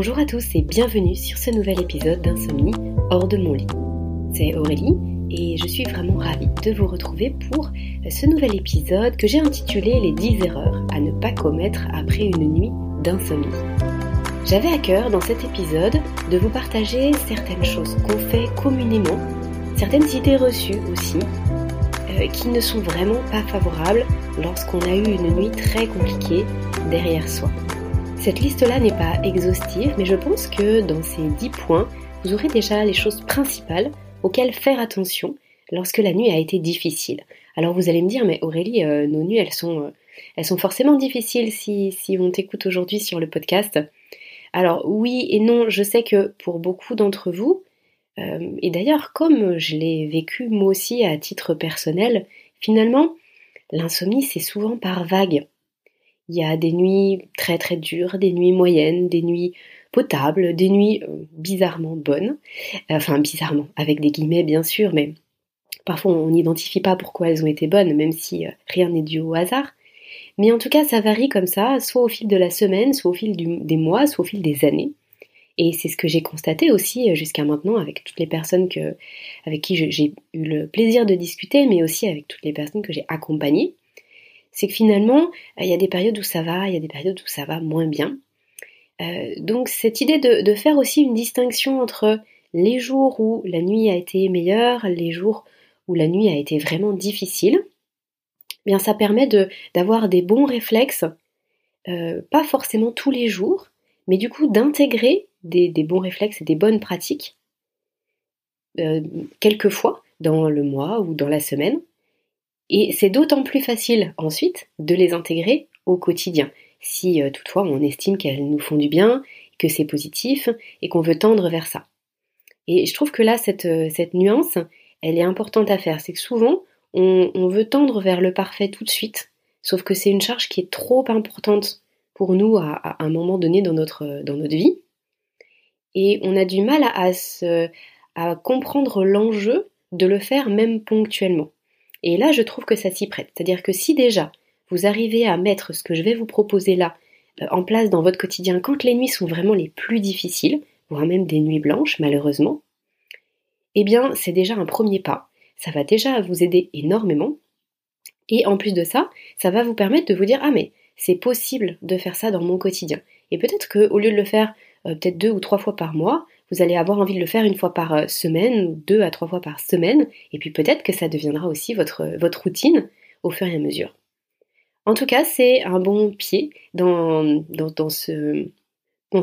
Bonjour à tous et bienvenue sur ce nouvel épisode d'Insomnie hors de mon lit. C'est Aurélie et je suis vraiment ravie de vous retrouver pour ce nouvel épisode que j'ai intitulé Les 10 erreurs à ne pas commettre après une nuit d'insomnie. J'avais à cœur dans cet épisode de vous partager certaines choses qu'on fait communément, certaines idées reçues aussi, euh, qui ne sont vraiment pas favorables lorsqu'on a eu une nuit très compliquée derrière soi. Cette liste-là n'est pas exhaustive, mais je pense que dans ces 10 points, vous aurez déjà les choses principales auxquelles faire attention lorsque la nuit a été difficile. Alors vous allez me dire, mais Aurélie, euh, nos nuits, elles sont, euh, elles sont forcément difficiles si, si on t'écoute aujourd'hui sur le podcast. Alors oui et non, je sais que pour beaucoup d'entre vous, euh, et d'ailleurs comme je l'ai vécu moi aussi à titre personnel, finalement, l'insomnie c'est souvent par vague. Il y a des nuits très très dures, des nuits moyennes, des nuits potables, des nuits euh, bizarrement bonnes. Enfin bizarrement, avec des guillemets bien sûr, mais parfois on n'identifie pas pourquoi elles ont été bonnes, même si euh, rien n'est dû au hasard. Mais en tout cas, ça varie comme ça, soit au fil de la semaine, soit au fil des mois, soit au fil des années. Et c'est ce que j'ai constaté aussi euh, jusqu'à maintenant avec toutes les personnes que, avec qui j'ai eu le plaisir de discuter, mais aussi avec toutes les personnes que j'ai accompagnées c'est que finalement, euh, il y a des périodes où ça va, il y a des périodes où ça va moins bien. Euh, donc cette idée de, faire aussi une distinction entre les jours où la nuit a été meilleure, les jours où la nuit a été vraiment difficile, eh bien ça permet d'avoir des bons réflexes, euh, pas forcément tous les jours, mais du coup d'intégrer des, bons réflexes et des bonnes pratiques quelquefois dans le mois ou dans la semaine, et c'est d'autant plus facile ensuite de les intégrer au quotidien, si euh, toutefois on estime qu'elles nous font du bien, que c'est positif et qu'on veut tendre vers ça. Et je trouve que là, cette, euh, cette nuance, elle est importante à faire. C'est que souvent, on, veut tendre vers le parfait tout de suite, sauf que c'est une charge qui est trop importante pour nous à, un moment donné dans notre, dans notre vie. Et on a du mal à, à comprendre l'enjeu de le faire même ponctuellement. Et là, je trouve que ça s'y prête. C'est-à-dire que si déjà vous arrivez à mettre ce que je vais vous proposer là euh, en place dans votre quotidien quand les nuits sont vraiment les plus difficiles, voire même des nuits blanches malheureusement, eh bien c'est déjà un premier pas. Ça va déjà vous aider énormément. Et en plus de ça, ça va vous permettre de vous dire ah mais c'est possible de faire ça dans mon quotidien. Et peut-être qu'au lieu de le faire euh, peut-être deux ou trois fois par mois, vous allez avoir envie de le faire une fois par euh, semaine, deux à trois fois par semaine, et puis peut-être que ça deviendra aussi votre, votre routine au fur et à mesure. En tout cas, c'est un bon pied dans, ce,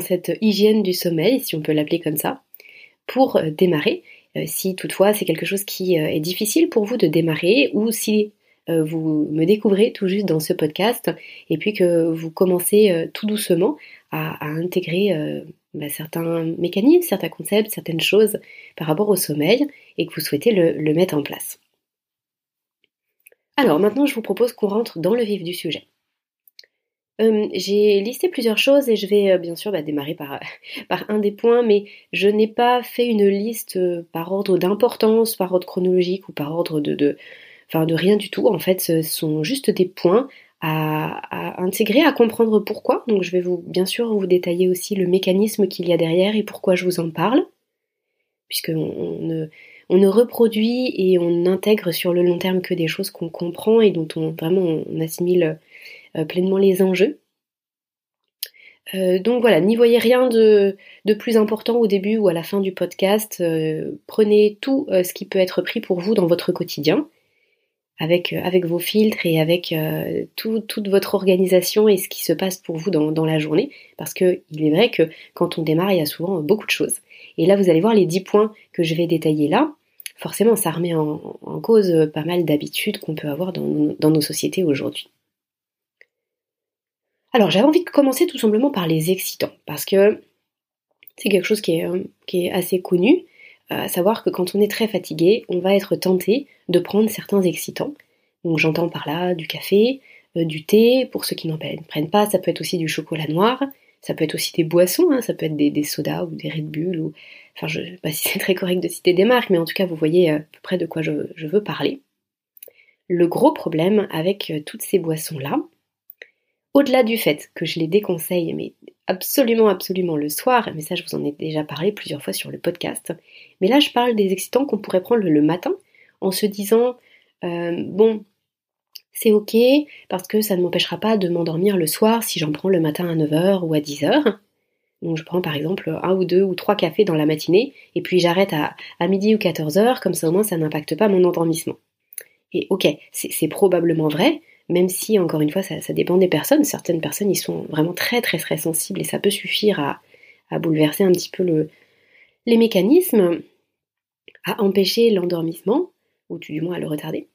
cette hygiène du sommeil, si on peut l'appeler comme ça, pour euh, démarrer. Euh, si toutefois c'est quelque chose qui est difficile pour vous de démarrer, ou si vous me découvrez tout juste dans ce podcast, et puis que vous commencez tout doucement à intégrer bah, certains mécanismes, certains concepts, certaines choses par rapport au sommeil et que vous souhaitez le, mettre en place. Alors maintenant, je vous propose qu'on rentre dans le vif du sujet. Euh, j'ai listé plusieurs choses et je vais euh, bien sûr bah, démarrer par, par, un des points, mais je n'ai pas fait une liste euh, par ordre d'importance, par ordre chronologique ou par ordre de, de rien du tout. En fait, ce sont juste des points à, intégrer, à comprendre pourquoi. Donc je vais vous bien sûr vous détailler aussi le mécanisme qu'il y a derrière et pourquoi je vous en parle, puisque on, ne, reproduit et on intègre sur le long terme que des choses qu'on comprend et dont on vraiment assimile euh, pleinement les enjeux. Euh, donc voilà, n'y voyez rien de, de, plus important au début ou à la fin du podcast. Euh, prenez tout ce qui peut être pris pour vous dans votre quotidien avec, euh, avec vos filtres et avec euh, toute votre organisation et ce qui se passe pour vous dans, dans la journée. Parce qu'il est vrai que quand on démarre, il y a souvent beaucoup de choses. Et là, vous allez voir les 10 points que je vais détailler là. Forcément, ça remet en, en cause pas mal d'habitudes qu'on peut avoir dans, dans nos sociétés aujourd'hui. Alors, j'avais envie de commencer tout simplement par les excitants, parce que c'est quelque chose qui est, qui est assez connu à savoir que quand on est très fatigué, on va être tenté de prendre certains excitants. Donc j'entends par là du café, euh, du thé, pour ceux qui n'en prennent pas, ça peut être aussi du chocolat noir, ça peut être aussi des boissons, hein, ça peut être des, sodas ou des Red Bull, ou... enfin je ne sais pas si c'est très correct de citer des marques, mais en tout cas vous voyez à peu près de quoi je, veux parler. Le gros problème avec euh, toutes ces boissons-là, au-delà du fait que je les déconseille, mais absolument, absolument le soir, mais ça je vous en ai déjà parlé plusieurs fois sur le podcast. Mais là je parle des excitants qu'on pourrait prendre le matin en se disant, euh, bon, c'est ok parce que ça ne m'empêchera pas de m'endormir le soir si j'en prends le matin à 9h ou à 10h. Donc je prends par exemple un ou deux ou trois cafés dans la matinée et puis j'arrête à, à, midi ou 14h, comme ça au moins ça n'impacte pas mon endormissement. Et ok, c'est probablement vrai, même si encore une fois ça, dépend des personnes. Certaines personnes y sont vraiment très très très sensibles et ça peut suffire à, bouleverser un petit peu le, les mécanismes, à empêcher l'endormissement, ou du moins à le retarder.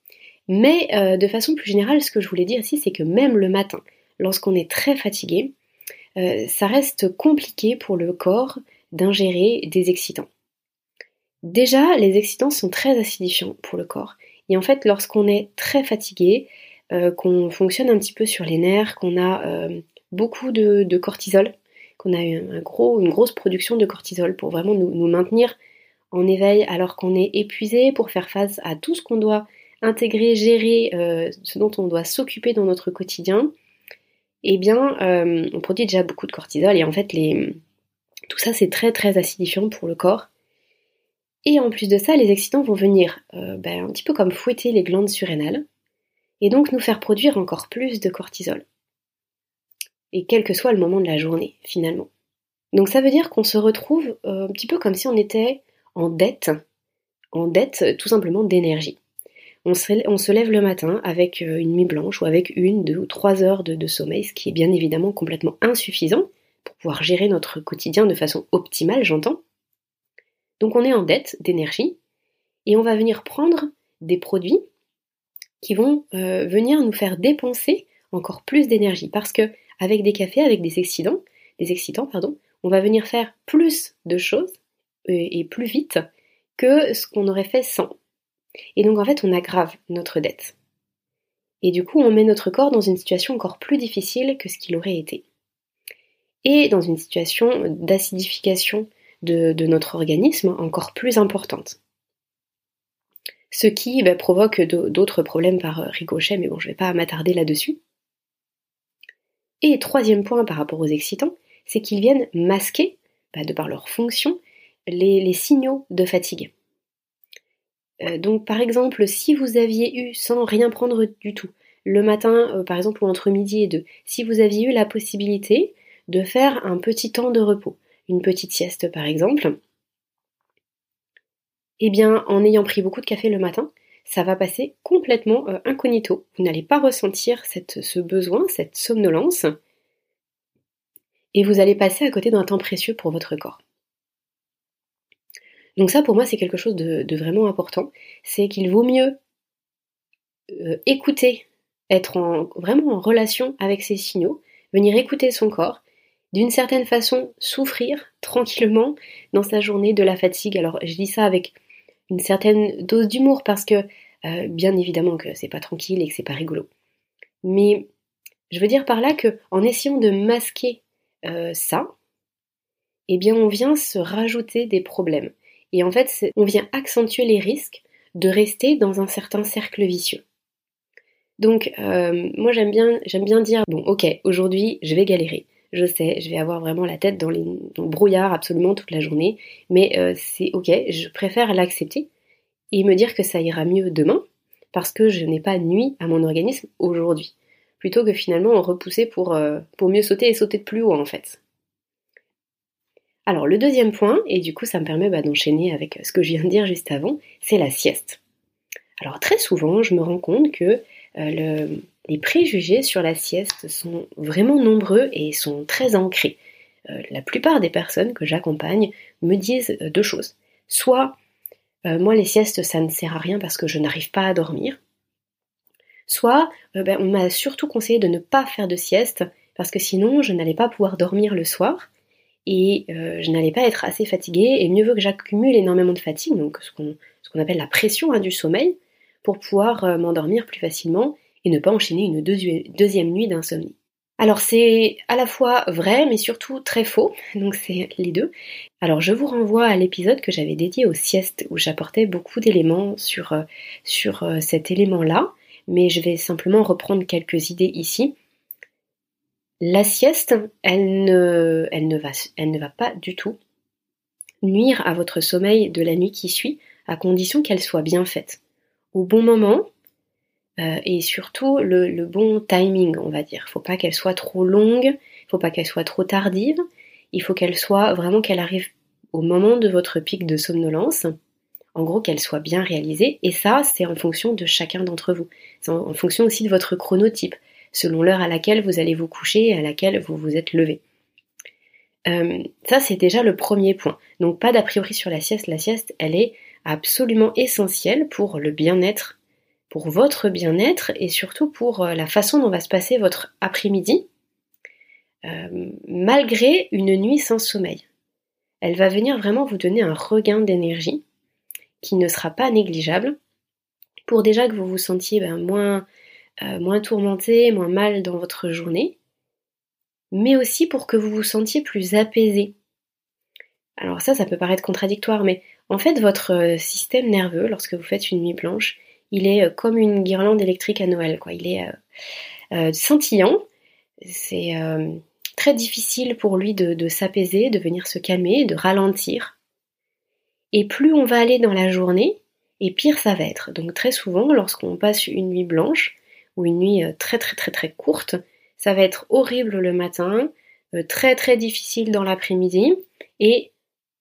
Mais euh, de façon plus générale, ce que je voulais dire ici, c'est que même le matin, lorsqu'on est très fatigué, euh, ça reste compliqué pour le corps d'ingérer des excitants. Déjà, les excitants sont très acidifiants pour le corps. Et en fait, lorsqu'on est très fatigué, qu'on fonctionne un petit peu sur les nerfs, qu'on a beaucoup de, cortisol, qu'on a une grosse production de cortisol pour vraiment nous maintenir en éveil alors qu'on est épuisé pour faire face à tout ce qu'on doit intégrer, gérer, euh, ce dont on doit s'occuper dans notre quotidien, eh bien, euh, on produit déjà beaucoup de cortisol et en fait, tout ça c'est très très acidifiant pour le corps. Et en plus de ça, les excitants vont venir euh, ben, un petit peu comme fouetter les glandes surrénales et donc nous faire produire encore plus de cortisol. Et quel que soit le moment de la journée, finalement. Donc ça veut dire qu'on se retrouve un petit peu comme si on était en dette, en dette tout simplement d'énergie. On se, lève le matin avec euh, une nuit blanche ou avec une, deux ou trois heures de, sommeil, ce qui est bien évidemment complètement insuffisant pour pouvoir gérer notre quotidien de façon optimale, j'entends. Donc on est en dette d'énergie et on va venir prendre des produits qui vont euh, venir nous faire dépenser encore plus d'énergie parce que avec des cafés, avec des excitants, des excitants pardon, on va venir faire plus de choses et plus vite que ce qu'on aurait fait sans. Et donc en fait, on aggrave notre dette. Et du coup, on met notre corps dans une situation encore plus difficile que ce qu'il aurait été. Et dans une situation d'acidification de, notre organisme encore plus importante. Ce qui bah, provoque d'autres problèmes par ricochet, mais bon, je ne vais pas m'attarder là-dessus. Et troisième point par rapport aux excitants, c'est qu'ils viennent masquer, bah, de par leur fonction, les, signaux de fatigue. Euh, donc par exemple, si vous aviez eu, sans rien prendre du tout, le matin, euh, par exemple, ou entre midi et deux, si vous aviez eu la possibilité de faire un petit temps de repos, une petite sieste par exemple, eh bien, en ayant pris beaucoup de café le matin, ça va passer complètement euh, incognito. Vous n'allez pas ressentir ce besoin, cette somnolence, et vous allez passer à côté d'un temps précieux pour votre corps. Donc ça, pour moi, c'est quelque chose de, vraiment important. C'est qu'il vaut mieux euh, écouter, être en, vraiment en relation avec ses signaux, venir écouter son corps, d'une certaine façon souffrir tranquillement dans sa journée de la fatigue. Alors je dis ça avec une certaine dose d'humour parce que euh, bien évidemment que c'est pas tranquille et que c'est pas rigolo. Mais je veux dire par là que en essayant de masquer euh, ça, eh bien on vient se rajouter des problèmes. Et en fait, on vient accentuer les risques de rester dans un certain cercle vicieux. Donc, euh, moi j'aime bien, j'aime bien dire bon, ok, aujourd'hui je vais galérer. Je sais, je vais avoir vraiment la tête dans, les, le brouillard absolument toute la journée, mais euh, c'est ok, je préfère l'accepter et me dire que ça ira mieux demain parce que je n'ai pas nuit à mon organisme aujourd'hui, plutôt que finalement en repousser pour, euh, pour mieux sauter et sauter de plus haut en fait. Alors le deuxième point, et du coup ça me permet bah, d'enchaîner avec ce que je viens de dire juste avant, c'est la sieste. Alors très souvent je me rends compte que euh, les préjugés sur la sieste sont vraiment nombreux et sont très ancrés. Euh, la plupart des personnes que j'accompagne me disent euh, deux choses. Soit moi les siestes ça ne sert à rien parce que je n'arrive pas à dormir. Soit ben, on m'a surtout conseillé de ne pas faire de sieste parce que sinon je n'allais pas pouvoir dormir le soir et euh, je n'allais pas être assez fatiguée et mieux vaut que j'accumule énormément de fatigue, donc ce qu'on appelle la pression hein, du sommeil, pour pouvoir euh, m'endormir plus facilement et ne pas enchaîner une deuxième nuit d'insomnie. Alors c'est à la fois vrai mais surtout très faux, donc c'est les deux. Alors je vous renvoie à l'épisode que j'avais dédié aux siestes où j'apportais beaucoup d'éléments sur, euh, sur cet élément-là, mais je vais simplement reprendre quelques idées ici La sieste, elle ne va pas du tout nuire à votre sommeil de la nuit qui suit, à condition qu'elle soit bien faite. Au bon moment, euh, et surtout le, bon timing, on va dire. Il faut pas qu'elle soit trop longue, il faut pas qu'elle soit trop tardive, il faut qu'elle soit vraiment qu'elle arrive au moment de votre pic de somnolence. En gros, qu'elle soit bien réalisée, et ça, c'est en fonction de chacun d'entre vous. C'est en, fonction aussi de votre chronotype, selon l'heure à laquelle vous allez vous coucher et à laquelle vous vous êtes levé. Euh, ça, c'est déjà le premier point. Donc, pas d'a priori sur la sieste. La sieste, elle est absolument essentielle pour le bien-être pour votre bien-être et surtout pour euh, la façon dont va se passer votre après-midi, euh, malgré une nuit sans sommeil. Elle va venir vraiment vous donner un regain d'énergie qui ne sera pas négligeable pour déjà que vous vous sentiez ben, moins, euh, moins tourmenté, moins mal dans votre journée, mais aussi pour que vous vous sentiez plus apaisé. Alors ça, ça peut paraître contradictoire, mais en fait, votre système nerveux, lorsque vous faites une nuit blanche, il est euh, comme une guirlande électrique à Noël, quoi. Il est euh, euh, scintillant. C'est très difficile pour lui de, s'apaiser, de venir se calmer, de ralentir. Et plus on va aller dans la journée, et pire ça va être. Donc très souvent, lorsqu'on passe une nuit blanche, ou une nuit très très très très courte, ça va être horrible le matin, très très difficile dans l'après-midi, et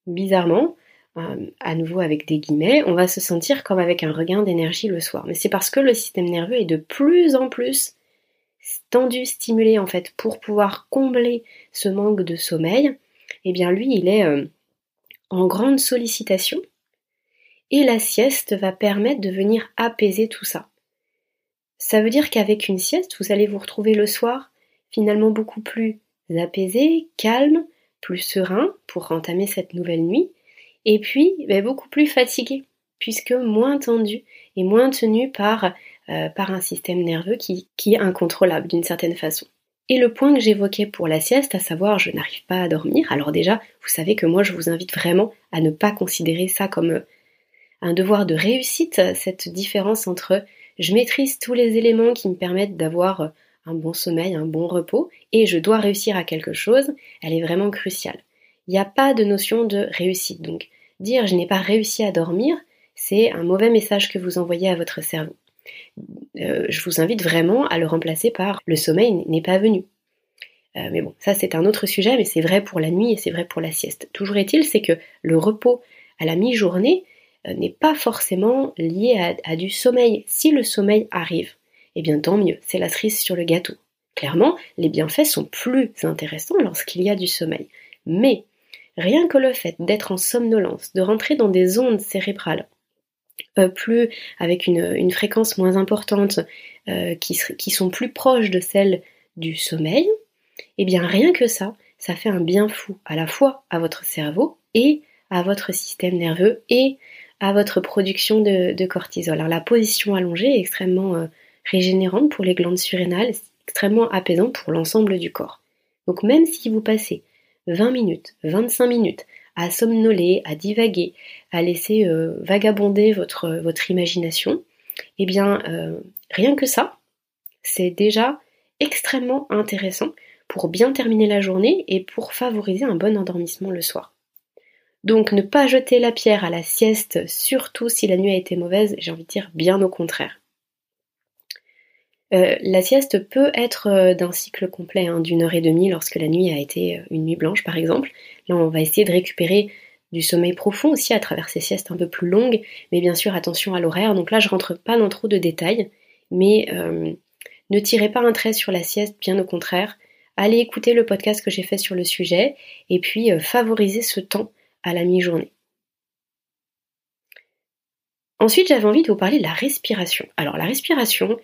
bizarrement, à nouveau avec des guillemets, on va se sentir comme avec un regain d'énergie le soir. Mais c'est parce que le système nerveux est de plus en plus tendu, stimulé en fait, pour pouvoir combler ce manque de sommeil. Eh bien lui, il est euh, en grande sollicitation et la sieste va permettre de venir apaiser tout ça. Ça veut dire qu'avec une sieste, vous allez vous retrouver le soir finalement beaucoup plus apaisé, calme, plus serein pour entamer cette nouvelle nuit et puis ben, beaucoup plus fatigué, puisque moins tendu et moins tenu par, euh, par un système nerveux qui, qui est incontrôlable d'une certaine façon. Et le point que j'évoquais pour la sieste, à savoir je n'arrive pas à dormir, alors déjà, vous savez que moi je vous invite vraiment à ne pas considérer ça comme euh, un devoir de réussite, cette différence entre je maîtrise tous les éléments qui me permettent d'avoir euh, un bon sommeil, un bon repos, et je dois réussir à quelque chose, elle est vraiment cruciale il n'y a pas de notion de réussite. Donc, dire je n'ai pas réussi à dormir, c'est un mauvais message que vous envoyez à votre cerveau. Euh, je vous invite vraiment à le remplacer par le sommeil n'est pas venu. Euh, mais bon, ça c'est un autre sujet, mais c'est vrai pour la nuit et c'est vrai pour la sieste. Toujours est-il, c'est que le repos à la mi-journée euh, n'est pas forcément lié à, du sommeil. Si le sommeil arrive, eh bien tant mieux, c'est la cerise sur le gâteau. Clairement, les bienfaits sont plus intéressants lorsqu'il y a du sommeil. Mais Rien que le fait d'être en somnolence, de rentrer dans des ondes cérébrales euh, plus avec une, fréquence moins importante, euh, qui, sont plus proches de celles du sommeil, eh bien rien que ça, ça fait un bien fou à la fois à votre cerveau et à votre système nerveux et à votre production de, cortisol. Alors la position allongée est extrêmement euh, régénérante pour les glandes surrénales, extrêmement apaisante pour l'ensemble du corps. Donc même si vous passez 20 minutes, 25 minutes à somnoler, à divaguer, à laisser euh, vagabonder votre, votre imagination, eh bien, euh, rien que ça, c'est déjà extrêmement intéressant pour bien terminer la journée et pour favoriser un bon endormissement le soir. Donc ne pas jeter la pierre à la sieste, surtout si la nuit a été mauvaise, j'ai envie de dire bien au contraire. Euh, la sieste peut être euh, d'un cycle complet, hein, d'une heure et demie lorsque la nuit a été euh, une nuit blanche par exemple. Là on va essayer de récupérer du sommeil profond aussi à travers ces siestes un peu plus longues, mais bien sûr attention à l'horaire. Donc là je rentre pas dans trop de détails, mais ne tirez pas un trait sur la sieste, bien au contraire. Allez écouter le podcast que j'ai fait sur le sujet et puis favorisez ce temps à la mi-journée. Ensuite, j'avais envie de vous parler de la respiration. Alors la respiration,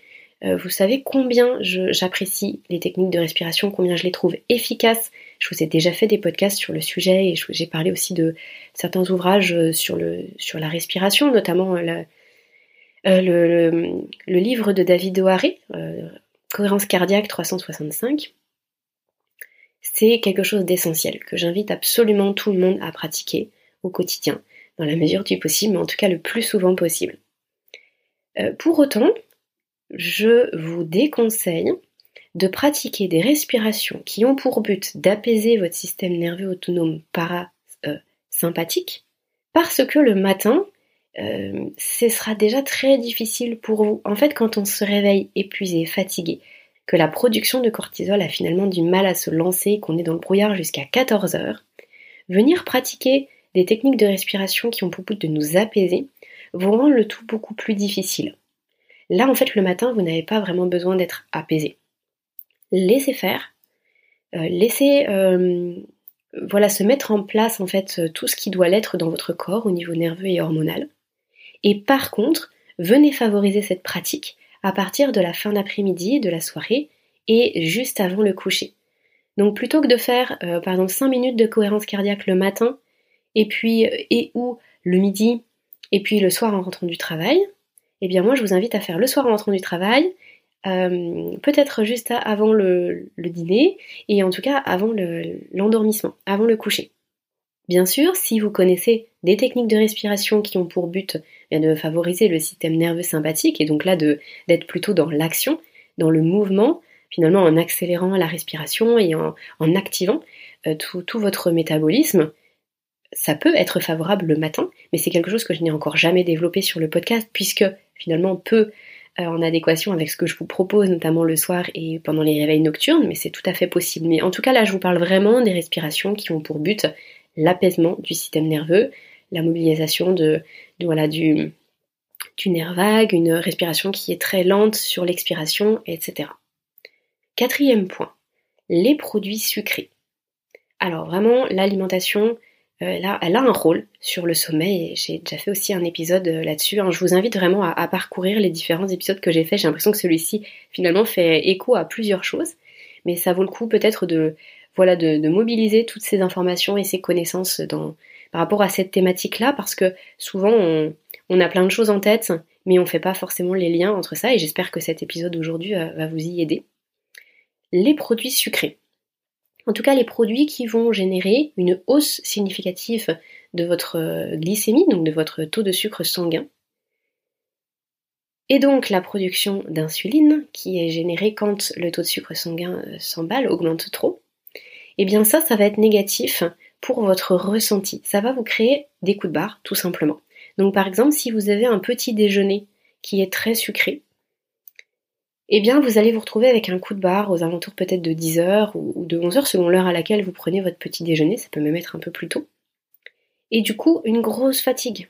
euh, vous savez combien j'apprécie les techniques de respiration, combien je les trouve efficaces. Je vous ai déjà fait des podcasts sur le sujet et j'ai parlé aussi de certains ouvrages euh, sur, le, sur la respiration, notamment euh, le, livre de David O'Haré, Cohérence cardiaque 365. C'est quelque chose d'essentiel que j'invite absolument tout le monde à pratiquer au quotidien, dans la mesure du possible, mais en tout cas le plus souvent possible. pour autant, je vous déconseille de pratiquer des respirations qui ont pour but d'apaiser votre système nerveux autonome parasympathique, parce que le matin, euh, ce sera déjà très difficile pour vous. En fait, quand on se réveille épuisé, fatigué, que la production de cortisol a finalement du mal à se lancer, qu'on est dans le brouillard jusqu'à 14 heures, venir pratiquer des techniques de respiration qui ont pour but de nous apaiser vont rendre le tout beaucoup plus difficile. Là, en fait, le matin, vous n'avez pas vraiment besoin d'être apaisé. Laissez faire, euh, laissez euh, voilà se mettre en place en fait tout ce qui doit l'être dans votre corps au niveau nerveux et hormonal. Et par contre, venez favoriser cette pratique à partir de la fin d'après-midi, de la soirée et juste avant le coucher. Donc plutôt que de faire euh, par exemple 5 minutes de cohérence cardiaque le matin et puis euh, et ou le midi et puis le soir en rentrant du travail, eh bien moi je vous invite à faire le soir en rentrant du travail, euh, peut-être juste avant le, dîner et en tout cas avant l'endormissement, avant le coucher. Bien sûr, si vous connaissez des techniques de respiration qui ont pour but eh de favoriser le système nerveux sympathique et donc là d'être plutôt dans l'action, dans le mouvement, finalement en accélérant la respiration et en, activant euh, tout, votre métabolisme, ça peut être favorable le matin, mais c'est quelque chose que je n'ai encore jamais développé sur le podcast puisque finalement peu euh, en adéquation avec ce que je vous propose, notamment le soir et pendant les réveils nocturnes, mais c'est tout à fait possible. Mais en tout cas, là, je vous parle vraiment des respirations qui ont pour but l'apaisement du système nerveux, la mobilisation de, voilà, du, du nerf vague, une respiration qui est très lente sur l'expiration, etc. Quatrième point, les produits sucrés. Alors vraiment, l'alimentation, euh, là, elle a un rôle sur le sommeil et j'ai déjà fait aussi un épisode euh, là-dessus. Hein. Je vous invite vraiment à, parcourir les différents épisodes que j'ai fait. J'ai l'impression que celui-ci finalement fait écho à plusieurs choses, mais ça vaut le coup peut-être de voilà, de, mobiliser toutes ces informations et ces connaissances par rapport à cette thématique-là, parce que souvent on, a plein de choses en tête, mais on ne fait pas forcément les liens entre ça, et j'espère que cet épisode d'aujourd'hui va, va vous y aider. Les produits sucrés. En tout cas, les produits qui vont générer une hausse significative de votre glycémie, donc de votre taux de sucre sanguin, et donc la production d'insuline, qui est générée quand le taux de sucre sanguin euh, s'emballe, augmente trop, eh bien ça, ça va être négatif pour votre ressenti. Ça va vous créer des coups de barre, tout simplement. Donc par exemple, si vous avez un petit déjeuner qui est très sucré, eh bien vous allez vous retrouver avec un coup de barre aux alentours peut-être de 10h ou de 11h selon l'heure à laquelle vous prenez votre petit déjeuner, ça peut même être un peu plus tôt. Et du coup, une grosse fatigue,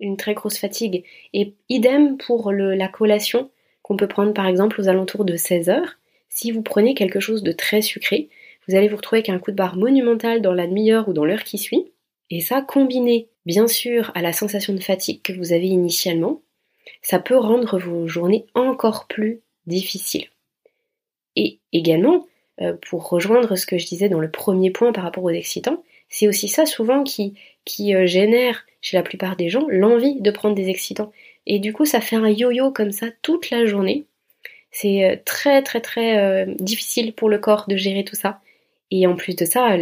une très grosse fatigue. Et idem pour la collation qu'on peut prendre par exemple aux alentours de 16h. Si vous prenez quelque chose de très sucré, vous allez vous retrouver avec un coup de barre monumental dans la demi-heure ou dans l'heure qui suit. Et ça, combiné bien sûr à la sensation de fatigue que vous avez initialement, ça peut rendre vos journées encore plus difficiles. Et également, euh, pour rejoindre ce que je disais dans le premier point par rapport aux excitants, c'est aussi ça souvent qui, qui euh, génère chez la plupart des gens l'envie de prendre des excitants. Et du coup, ça fait un yo-yo comme ça toute la journée. C'est euh, très très très difficile pour le corps de gérer tout ça. Et en plus de ça,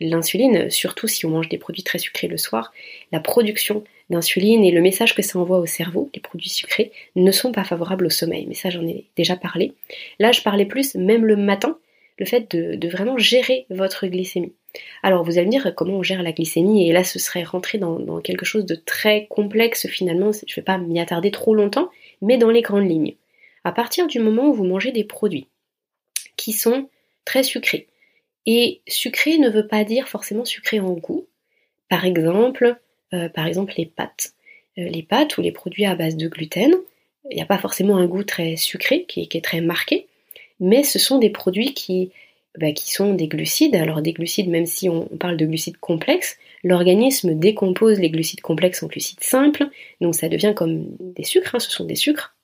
l'insuline, surtout si on mange des produits très sucrés le soir, la production d'insuline et le message que ça envoie au cerveau, les produits sucrés, ne sont pas favorables au sommeil. Mais ça, j'en ai déjà parlé. Là, je parlais plus, même le matin, le fait de, vraiment gérer votre glycémie. Alors, vous allez me dire comment on gère la glycémie, et là, ce serait rentrer dans, dans quelque chose de très complexe finalement. Je ne vais pas m'y attarder trop longtemps, mais dans les grandes lignes. À partir du moment où vous mangez des produits qui sont très sucrés, et sucré ne veut pas dire forcément sucré en goût. Par exemple, euh, par exemple les pâtes. Euh, les pâtes ou les produits à base de gluten, il n'y a pas forcément un goût très sucré qui, est très marqué, mais ce sont des produits qui, bah, qui sont des glucides. Alors des glucides, même si on, parle de glucides complexes, l'organisme décompose les glucides complexes en glucides simples, donc ça devient comme des sucres, hein, ce sont des sucres.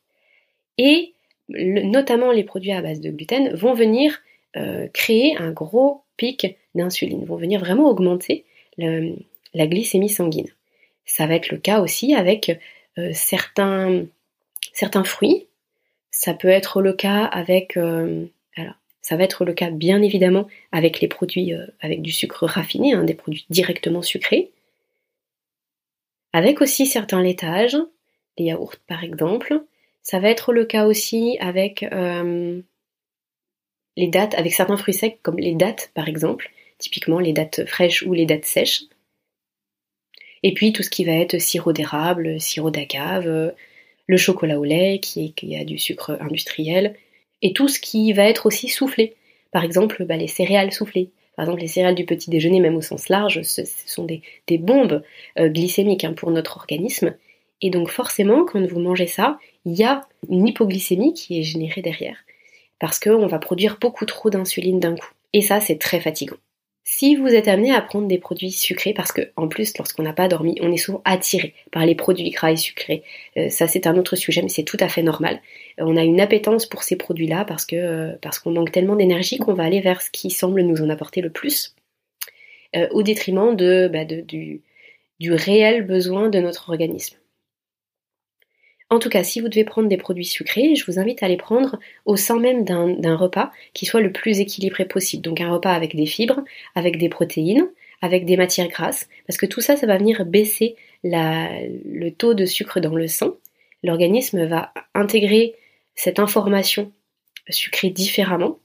Et notamment les produits à base de gluten vont venir euh, créer un gros pic d'insuline, vont venir vraiment augmenter la glycémie sanguine. Ça va être le cas aussi avec euh, certains, certains fruits. Ça peut être le cas avec, euh, alors, ça va être le cas bien évidemment avec les produits avec du sucre raffiné, hein, des produits directement sucrés. Avec aussi certains laitages, les yaourts par exemple. Ça va être le cas aussi avec les dates avec certains fruits secs comme les dates par exemple, typiquement les dates fraîches ou les dates sèches. Et puis tout ce qui va être sirop d'érable, sirop d'agave, le chocolat au lait qui, qui, a du sucre industriel, et tout ce qui va être aussi soufflé. Par exemple, bah, les céréales soufflées. Par exemple, les céréales du petit déjeuner, même au sens large, ce, sont des, bombes euh, glycémiques hein, pour notre organisme. Et donc forcément, quand vous mangez ça, il y a une hypoglycémie qui est générée derrière. Parce qu'on va produire beaucoup trop d'insuline d'un coup. Et ça, c'est très fatigant. Si vous êtes amené à prendre des produits sucrés, parce que en plus, lorsqu'on n'a pas dormi, on est souvent attiré par les produits gras et sucrés. Euh, ça, c'est un autre sujet, mais c'est tout à fait normal. Euh, on a une appétence pour ces produits-là parce que euh, parce qu'on manque tellement d'énergie qu'on va aller vers ce qui semble nous en apporter le plus, au détriment de, bah, du, du réel besoin de notre organisme. En tout cas, si vous devez prendre des produits sucrés, je vous invite à les prendre au sein même d'un repas qui soit le plus équilibré possible. Donc un repas avec des fibres, avec des protéines, avec des matières grasses, parce que tout ça, ça va venir baisser le taux de sucre dans le sang. L'organisme va intégrer cette information sucrée différemment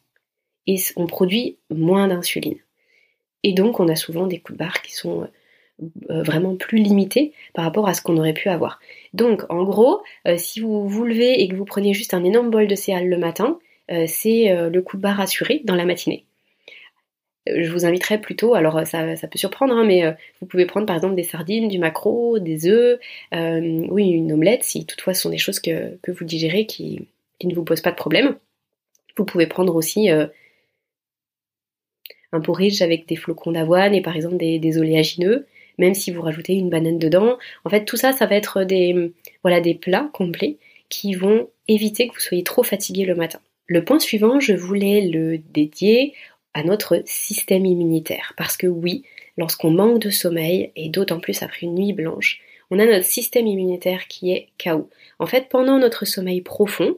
et on produit moins d'insuline. Et donc on a souvent des coups de barre qui sont euh, vraiment plus limités par rapport à ce qu'on aurait pu avoir. Donc, en gros, euh, si vous vous levez et que vous prenez juste un énorme bol de céréales le matin, euh, c'est euh, le coup de barre assuré dans la matinée. Je vous inviterai plutôt, alors ça, peut surprendre, hein, mais vous pouvez prendre par exemple des sardines, du maquereau, des œufs, oui, une omelette, si toutefois ce sont des choses que, vous digérez qui, ne vous posent pas de problème. Vous pouvez prendre aussi un porridge avec des flocons d'avoine et par exemple des oléagineux même si vous rajoutez une banane dedans. En fait, tout ça, ça va être des, voilà, des plats complets qui vont éviter que vous soyez trop fatigué le matin. Le point suivant, je voulais le dédier à notre système immunitaire. Parce que oui, lorsqu'on manque de sommeil, et d'autant plus après une nuit blanche, on a notre système immunitaire qui est KO. En fait, pendant notre sommeil profond,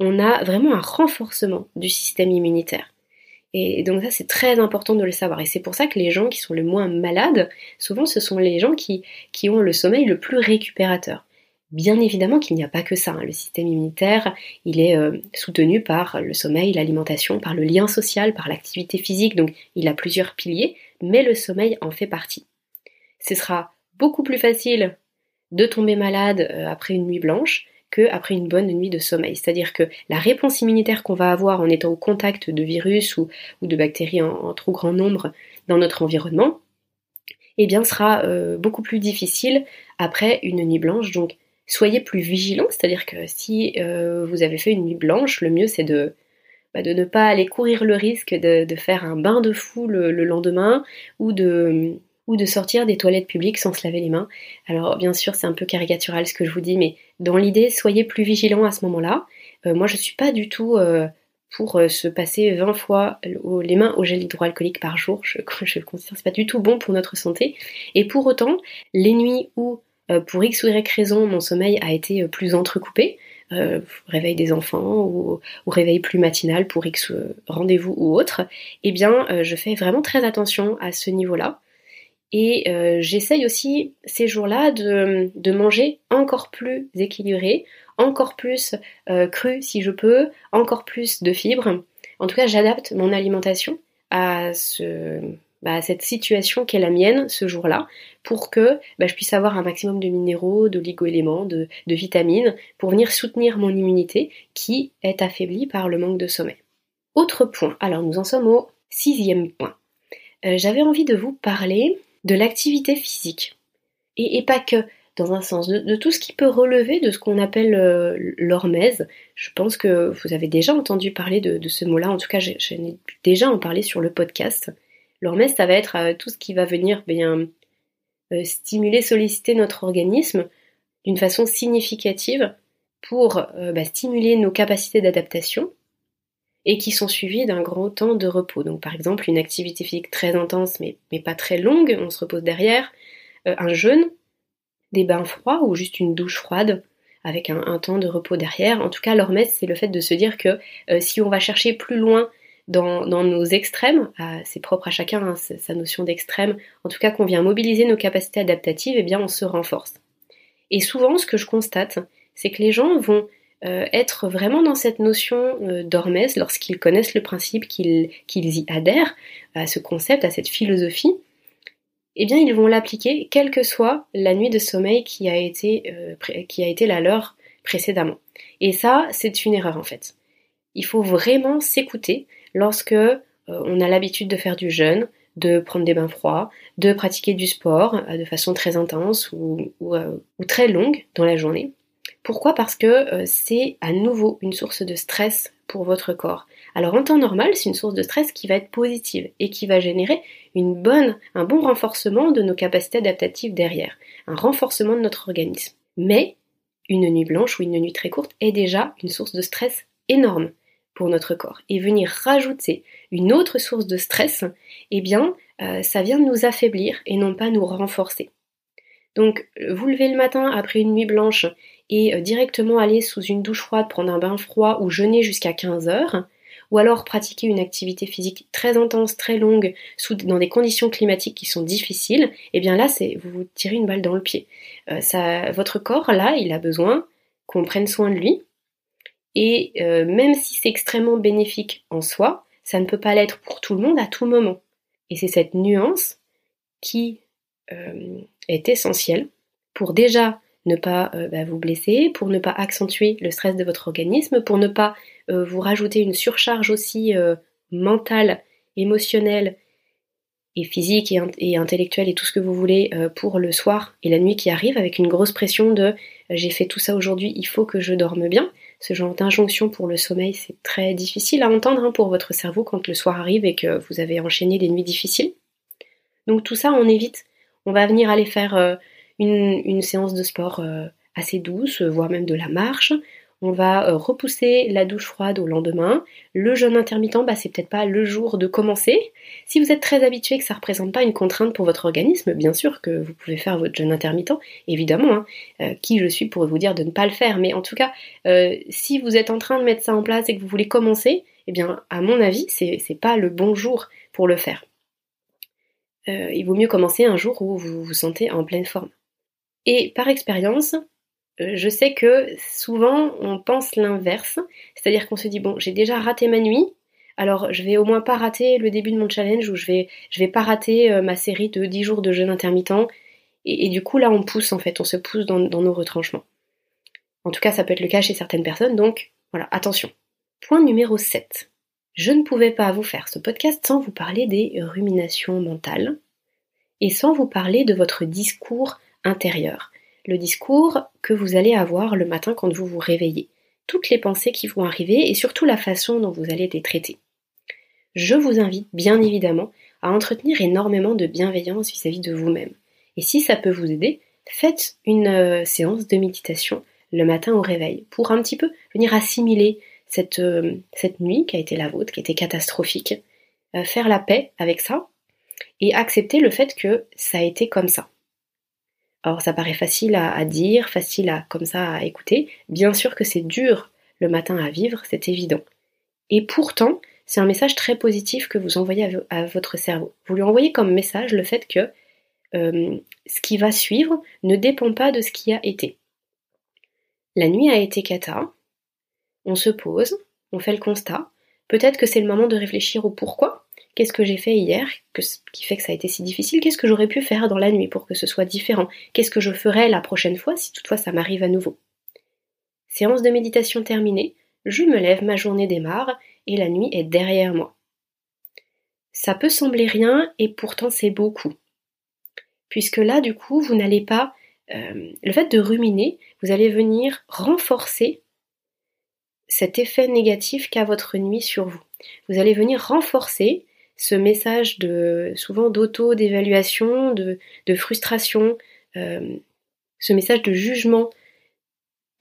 on a vraiment un renforcement du système immunitaire. Et donc ça, c'est très important de le savoir. Et c'est pour ça que les gens qui sont le moins malades, souvent, ce sont les gens qui, ont le sommeil le plus récupérateur. Bien évidemment qu'il n'y a pas que ça. Hein. Le système immunitaire, il est euh, soutenu par le sommeil, l'alimentation, par le lien social, par l'activité physique. Donc il a plusieurs piliers, mais le sommeil en fait partie. Ce sera beaucoup plus facile de tomber malade euh, après une nuit blanche après une bonne nuit de sommeil. C'est-à-dire que la réponse immunitaire qu'on va avoir en étant au contact de virus ou, de bactéries en, trop grand nombre dans notre environnement, eh bien sera euh, beaucoup plus difficile après une nuit blanche. Donc soyez plus vigilants, c'est-à-dire que si euh, vous avez fait une nuit blanche, le mieux c'est de, bah, de ne pas aller courir le risque de, faire un bain de fou le lendemain ou de ou de sortir des toilettes publiques sans se laver les mains. Alors bien sûr c'est un peu caricatural ce que je vous dis, mais dans l'idée soyez plus vigilants à ce moment-là. Euh, moi je suis pas du tout euh, pour euh, se passer 20 fois les mains au gel hydroalcoolique par jour. Je, le considère c'est pas du tout bon pour notre santé. Et pour autant, les nuits où pour X ou Y raison mon sommeil a été plus entrecoupé, réveil des enfants ou, ou, réveil plus matinal pour X rendez-vous ou autre, eh bien je fais vraiment très attention à ce niveau-là. Et euh, j'essaye aussi ces jours-là de, manger encore plus équilibré, encore plus euh, cru si je peux, encore plus de fibres. En tout cas, j'adapte mon alimentation à, bah, cette situation qu'est la mienne ce jour-là pour que bah, je puisse avoir un maximum de minéraux, d'oligo-éléments, de, de vitamines pour venir soutenir mon immunité qui est affaiblie par le manque de sommeil. Autre point, alors nous en sommes au sixième point. Euh, j'avais envie de vous parler de l'activité physique. Et, pas que, dans un sens, de, tout ce qui peut relever de ce qu'on appelle euh. Je pense que vous avez déjà entendu parler de, ce mot-là, en tout cas j'ai déjà en parlé sur le podcast. L'hormèse, ça va être euh, tout ce qui va venir bien euh, stimuler, solliciter notre organisme d'une façon significative pour bah, stimuler nos capacités d'adaptation, et qui sont suivis d'un grand temps de repos. Donc par exemple une activité physique très intense mais, mais pas très longue, on se repose derrière, euh, un jeûne, des bains froids ou juste une douche froide avec un, temps de repos derrière. En tout cas, l'hormèse, c'est le fait de se dire que euh, si on va chercher plus loin dans, nos extrêmes, c'est propre à chacun hein, sa notion d'extrême, en tout cas qu'on vient mobiliser nos capacités adaptatives, eh bien on se renforce. Et souvent, ce que je constate, c'est que les gens vont être vraiment dans cette notion d'hormèse lorsqu'ils connaissent le principe, qu'ils y adhèrent à ce concept, à cette philosophie, eh bien ils vont l'appliquer quelle que soit la nuit de sommeil qui a été, été la leur précédemment. Et ça, c'est une erreur en fait. Il faut vraiment s'écouter lorsque on a l'habitude de faire du jeûne, de prendre des bains froids, de pratiquer du sport euh, de façon très intense ou, euh, très longue dans la journée. Pourquoi? Parce que euh, c'est à nouveau une source de stress pour votre corps. Alors en temps normal, c'est une source de stress qui va être positive et qui va générer un bon renforcement de nos capacités adaptatives derrière, un renforcement de notre organisme. Mais une nuit blanche ou une nuit très courte est déjà une source de stress énorme pour notre corps. Et venir rajouter une autre source de stress, eh bien, euh, ça vient nous affaiblir et non pas nous renforcer. Donc, vous levez le matin après une nuit blanche et euh, directement aller sous une douche froide, prendre un bain froid ou jeûner jusqu'à 15 heures, ou alors pratiquer une activité physique très intense, très longue, dans des conditions climatiques qui sont difficiles, eh bien là, c'est vous vous tirez une balle dans le pied. Euh, votre corps, là, il a besoin qu'on prenne soin de lui, et euh, même si c'est extrêmement bénéfique en soi, ça ne peut pas l'être pour tout le monde à tout moment. Et c'est cette nuance qui est essentielle pour déjà ne pas euh, bah, vous blesser, pour ne pas accentuer le stress de votre organisme, pour ne pas vous rajouter une surcharge aussi mentale, émotionnelle et physique et, et, intellectuelle et tout ce que vous voulez pour le soir et la nuit qui arrive avec une grosse pression de j'ai fait tout ça aujourd'hui, il faut que je dorme bien ce genre d'injonction pour le sommeil, c'est très difficile à entendre hein, pour votre cerveau quand le soir arrive et que vous avez enchaîné des nuits difficiles. Donc tout ça, on évite. On va venir aller faire euh, une, séance de sport euh, assez douce, voire même de la marche. On va euh, repousser la douche froide au lendemain. Le jeûne intermittent, bah, c'est peut-être pas le jour de commencer. Si vous êtes très habitué que ça représente pas une contrainte pour votre organisme, bien sûr que vous pouvez faire votre jeûne intermittent. Évidemment, hein. euh, qui je suis pour vous dire de ne pas le faire. Mais en tout cas, euh, si vous êtes en train de mettre ça en place et que vous voulez commencer, eh bien, à mon avis, c'est, c'est pas le bon jour pour le faire. il vaut mieux commencer un jour où vous vous sentez en pleine forme. Et par expérience, euh, je sais que souvent on pense l'inverse, c'est-à-dire qu'on se dit bon j'ai déjà raté ma nuit, alors je vais au moins pas rater le début de mon challenge ou je vais je vais pas rater euh, ma série de 10 jours de jeûne intermittent et, du coup là on pousse en fait, on se pousse dans, dans nos retranchements. En tout cas ça peut être le cas chez certaines personnes donc voilà attention. Point numéro 7. Je ne pouvais pas vous faire ce podcast sans vous parler des ruminations mentales et sans vous parler de votre discours intérieur le discours que vous allez avoir le matin quand vous vous réveillez, toutes les pensées qui vont arriver et surtout la façon dont vous allez être traité. Je vous invite bien évidemment à entretenir énormément de bienveillance vis-à-vis de vous-même. Et si ça peut vous aider, faites une euh, séance de méditation le matin au réveil pour un petit peu venir assimiler cette, euh, nuit qui a été la vôtre, qui était catastrophique, euh, faire la paix avec ça et accepter le fait que ça a été comme ça. Alors ça paraît facile à, dire, facile à comme ça à écouter. Bien sûr que c'est dur le matin à vivre, c'est évident. Et pourtant, c'est un message très positif que vous envoyez à, votre cerveau. Vous lui envoyez comme message le fait que euh, ce qui va suivre ne dépend pas de ce qui a été. La nuit a été cata, on se pose, on fait le constat, peut-être que c'est le moment de réfléchir au pourquoi, Qu'est-ce que j'ai fait hier qui fait que ça a été si difficile Qu'est-ce que j'aurais pu faire dans la nuit pour que ce soit différent Qu'est-ce que je ferai la prochaine fois si toutefois ça m'arrive à nouveau Séance de méditation terminée, je me lève, ma journée démarre et la nuit est derrière moi. Ça peut sembler rien et pourtant c'est beaucoup. Puisque là, du coup, vous n'allez pas... Euh, le fait de ruminer, vous allez venir renforcer cet effet négatif qu'a votre nuit sur vous. Vous allez venir renforcer ce message de souvent d'auto, d'évaluation, de, frustration, euh, ce message de jugement,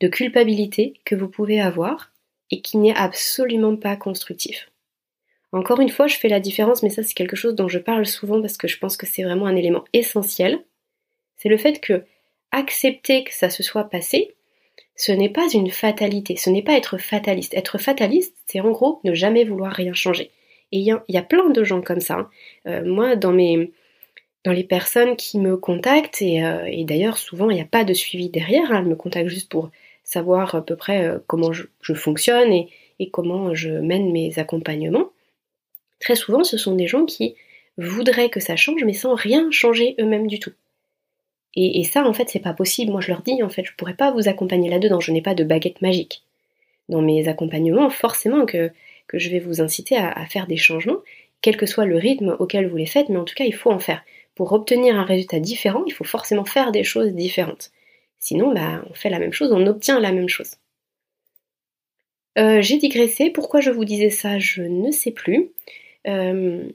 de culpabilité que vous pouvez avoir et qui n'est absolument pas constructif. Encore une fois, je fais la différence, mais ça c'est quelque chose dont je parle souvent parce que je pense que c'est vraiment un élément essentiel. C'est le fait que accepter que ça se soit passé, ce n'est pas une fatalité, ce n'est pas être fataliste. Être fataliste, c'est en gros ne jamais vouloir rien changer. Et il y, a plein de gens comme ça. Euh, moi, dans mes dans les personnes qui me contactent, et, euh, d'ailleurs souvent il n'y a pas de suivi derrière, hein, elles me contactent juste pour savoir à peu près comment je, fonctionne et, comment je mène mes accompagnements. Très souvent, ce sont des gens qui voudraient que ça change, mais sans rien changer eux-mêmes du tout. Et, ça, en fait, c'est pas possible. Moi, je leur dis, en fait, je pourrais pas vous accompagner là-dedans. Je n'ai pas de baguette magique. Dans mes accompagnements, forcément que, que je vais vous inciter à, faire des changements, quel que soit le rythme auquel vous les faites, mais en tout cas, il faut en faire. Pour obtenir un résultat différent, il faut forcément faire des choses différentes. Sinon, bah, on fait la même chose, on obtient la même chose. Euh, j'ai digressé. Pourquoi je vous disais ça, je ne sais plus. Euh,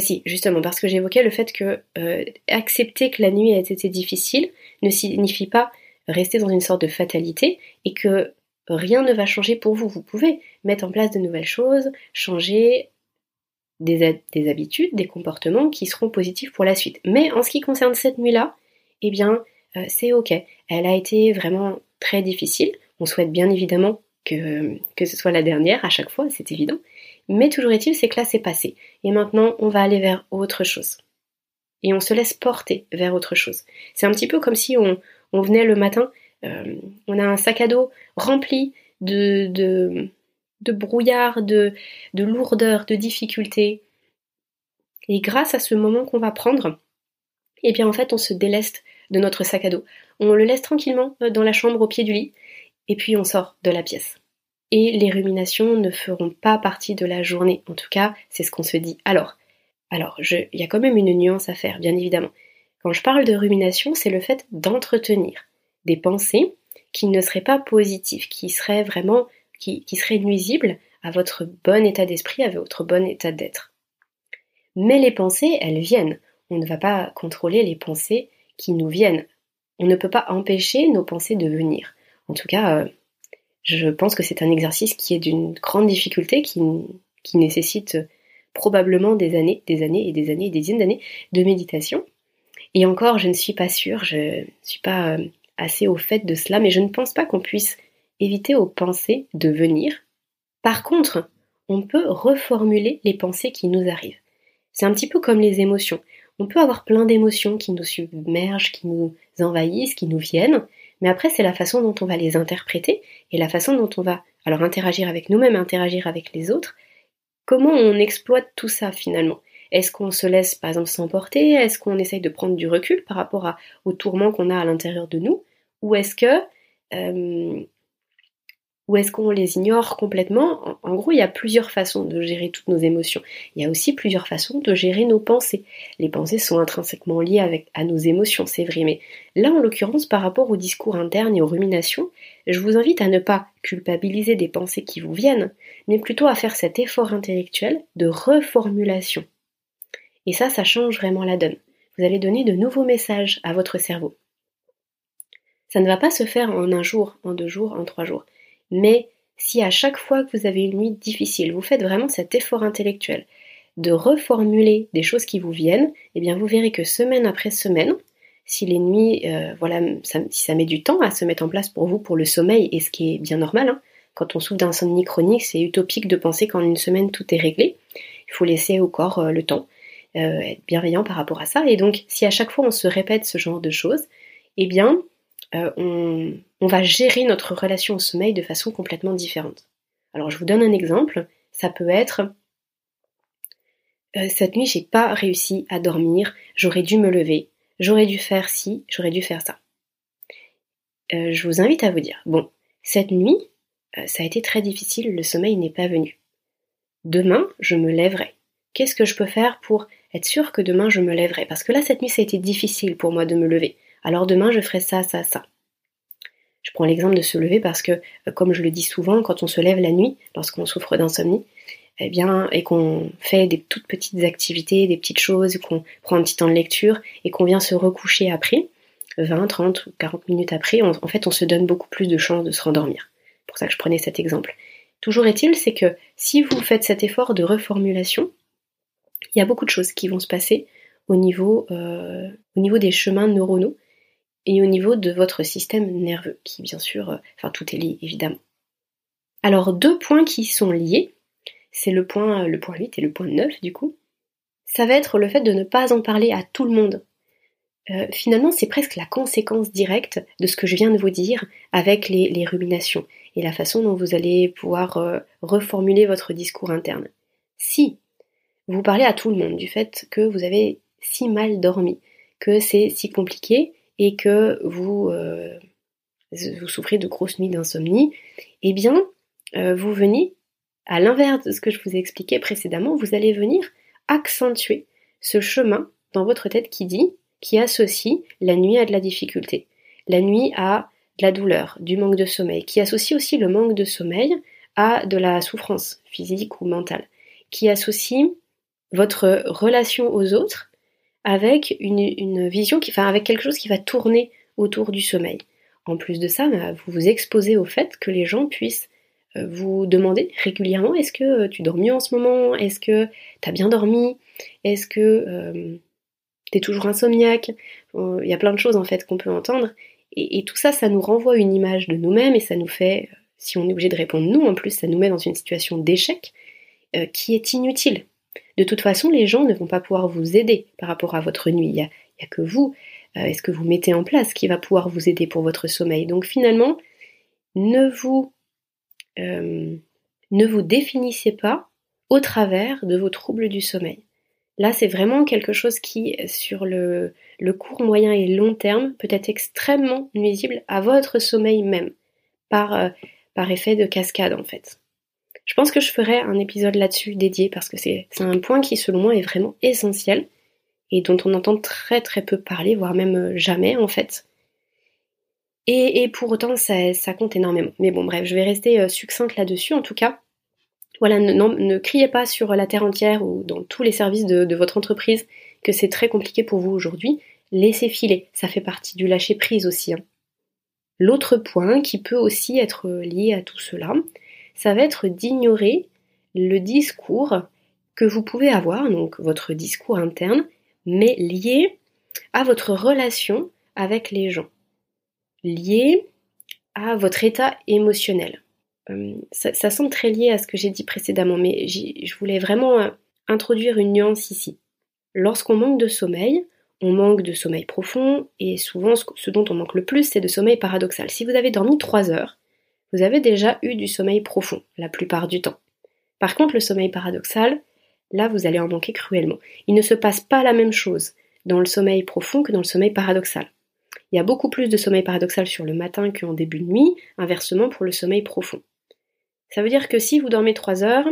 si, justement, parce que j'évoquais le fait que euh, accepter que la nuit ait été difficile ne signifie pas rester dans une sorte de fatalité et que rien ne va changer pour vous. Vous pouvez mettre en place de nouvelles choses, changer des, habitudes, des comportements qui seront positifs pour la suite. Mais en ce qui concerne cette nuit-là, eh bien, euh, c'est ok. Elle a été vraiment très difficile. On souhaite bien évidemment que, que ce soit la dernière à chaque fois, c'est évident. Mais toujours est-il, c'est que là, c'est passé. Et maintenant, on va aller vers autre chose. Et on se laisse porter vers autre chose. C'est un petit peu comme si on, venait le matin, euh, on a un sac à dos rempli de, brouillard, de, de lourdeur, de difficultés. Et grâce à ce moment qu'on va prendre, eh bien en fait, on se déleste de notre sac à dos. On le laisse tranquillement euh, dans la chambre au pied du lit, et puis on sort de la pièce et les ruminations ne feront pas partie de la journée. En tout cas, c'est ce qu'on se dit. Alors, alors, il y a quand même une nuance à faire, bien évidemment. Quand je parle de rumination, c'est le fait d'entretenir des pensées qui ne seraient pas positives, qui seraient vraiment, qui, qui seraient nuisibles à votre bon état d'esprit, à votre bon état d'être. Mais les pensées, elles viennent. On ne va pas contrôler les pensées qui nous viennent. On ne peut pas empêcher nos pensées de venir. En tout cas, euh, je pense que c'est un exercice qui est d'une grande difficulté, qui, qui nécessite probablement des années, des années et des années et des dizaines d'années de méditation. Et encore, je ne suis pas sûre, je ne suis pas euh, assez au fait de cela, mais je ne pense pas qu'on puisse éviter aux pensées de venir. Par contre, on peut reformuler les pensées qui nous arrivent. C'est un petit peu comme les émotions. On peut avoir plein d'émotions qui nous submergent, qui nous envahissent, qui nous viennent, mais après, c'est la façon dont on va les interpréter et la façon dont on va alors interagir avec nous-mêmes, interagir avec les autres. Comment on exploite tout ça finalement? Est-ce qu'on se laisse par exemple s'emporter Est-ce qu'on essaye de prendre du recul par rapport à, au tourment qu'on a à l'intérieur de nous? Ou est-ce que euh, ou est-ce qu'on les ignore complètement? En, gros, il y a plusieurs façons de gérer toutes nos émotions. Il y a aussi plusieurs façons de gérer nos pensées. Les pensées sont intrinsèquement liées à nos émotions, c'est vrai, mais là, en l'occurrence, par rapport au discours interne et aux ruminations, je vous invite à ne pas culpabiliser des pensées qui vous viennent, mais plutôt à faire cet effort intellectuel de reformulation. Et ça, ça change vraiment la donne. Vous allez donner de nouveaux messages à votre cerveau. Ça ne va pas se faire en un jour, en deux jours, en trois jours. Mais si à chaque fois que vous avez une nuit difficile, vous faites vraiment cet effort intellectuel de reformuler des choses qui vous viennent, eh bien vous verrez que semaine après semaine, si les nuits, euh, voilà, si ça met du temps à se mettre en place pour vous pour le sommeil, et ce qui est bien normal, hein, quand on souffre d'insomnie chronique, c'est utopique de penser qu'en une semaine tout est réglé. Il faut laisser au corps euh, le temps, euh, être bienveillant par rapport à ça. Et donc, si à chaque fois on se répète ce genre de choses, eh bien, on, on va gérer notre relation au sommeil de façon complètement différente. Alors je vous donne un exemple, ça peut être euh, cette nuit j'ai pas réussi à dormir, j'aurais dû me lever, j'aurais dû faire ci, j'aurais dû faire ça. Euh, je vous invite à vous dire, bon, cette nuit, euh, ça a été très difficile, le sommeil n'est pas venu. Demain, je me lèverai. Qu'est-ce que je peux faire pour être sûr que demain je me lèverai? Parce que là, cette nuit, ça a été difficile pour moi de me lever. Alors demain, je ferai ça, ça, ça. Je prends l'exemple de se lever parce que, euh, comme je le dis souvent, quand on se lève la nuit, lorsqu'on souffre d'insomnie, eh bien, et qu'on fait des toutes petites activités, des petites choses, qu'on prend un petit temps de lecture et qu'on vient se recoucher après, 20, 30 ou 40 minutes après, en fait, on se donne beaucoup plus de chances de se rendormir. C'est pour ça que je prenais cet exemple. Toujours est-il, c'est que si vous faites cet effort de reformulation, il y a beaucoup de choses qui vont se passer au niveau, euh, au niveau des chemins neuronaux et au niveau de votre système nerveux, qui bien sûr, euh, enfin tout est lié évidemment. Alors deux points qui sont liés, c'est le point, le point 8 et le point 9 du coup. Ça va être le fait de ne pas en parler à tout le monde. euh, finalement, c'est presque la conséquence directe de ce que je viens de vous dire avec les, ruminations et la façon dont vous allez pouvoir euh, reformuler votre discours interne. Si vous parlez à tout le monde du fait que vous avez si mal dormi, que c'est si compliqué et que vous, euh, vous souffrez de grosses nuits d'insomnie, eh bien, vous venez, à l'inverse de ce que je vous ai expliqué précédemment, vous allez venir accentuer ce chemin dans votre tête qui dit qui associe la nuit à de la difficulté, la nuit à de la douleur, du manque de sommeil, qui associe aussi le manque de sommeil à de la souffrance physique ou mentale, qui associe votre relation aux autres avec une, vision qui, enfin, avec quelque chose qui va tourner autour du sommeil. En plus de ça, bah, vous vous exposez au fait que les gens puissent euh, vous demander régulièrement est-ce que tu dors mieux en ce moment? Est-ce que tu as bien dormi? Est-ce que euh, t'es toujours insomniaque? Euh, il y a plein de choses en fait qu'on peut entendre. Et, tout ça, ça nous renvoie une image de nous-mêmes et ça nous fait, si on est obligé de répondre nous, en plus, ça nous met dans une situation d'échec euh, qui est inutile. De toute façon, les gens ne vont pas pouvoir vous aider par rapport à votre nuit. Il n'y a, que vous euh, est ce que vous mettez en place qui va pouvoir vous aider pour votre sommeil? Donc finalement, ne vous, ne vous définissez pas au travers de vos troubles du sommeil. Là, c'est vraiment quelque chose qui, sur le, court, moyen et long terme, peut être extrêmement nuisible à votre sommeil même, par, euh, par effet de cascade en fait. Je pense que je ferai un épisode là-dessus dédié parce que c'est un point qui, selon moi, est vraiment essentiel et dont on entend très très peu parler, voire même euh, jamais en fait. Et, pour autant, ça, compte énormément. Mais bon, bref, je vais rester euh, succincte là-dessus en tout cas. Voilà, ne, criez pas sur la terre entière ou dans tous les services de, votre entreprise que c'est très compliqué pour vous aujourd'hui. Laissez filer, ça fait partie du lâcher prise aussi. Hein. L'autre point qui peut aussi être lié à tout cela, ça va être d'ignorer le discours que vous pouvez avoir, donc votre discours interne, mais lié à votre relation avec les gens, lié à votre état émotionnel. Euh, ça, semble très lié à ce que j'ai dit précédemment, mais je voulais vraiment euh, introduire une nuance ici. Lorsqu'on manque de sommeil, on manque de sommeil profond, et souvent ce dont on manque le plus, c'est de sommeil paradoxal. Si vous avez dormi 3 heures, vous avez déjà eu du sommeil profond, la plupart du temps. Par contre, le sommeil paradoxal, là, vous allez en manquer cruellement. Il ne se passe pas la même chose dans le sommeil profond que dans le sommeil paradoxal. Il y a beaucoup plus de sommeil paradoxal sur le matin qu'en début de nuit, inversement pour le sommeil profond. Ça veut dire que si vous dormez 3 heures,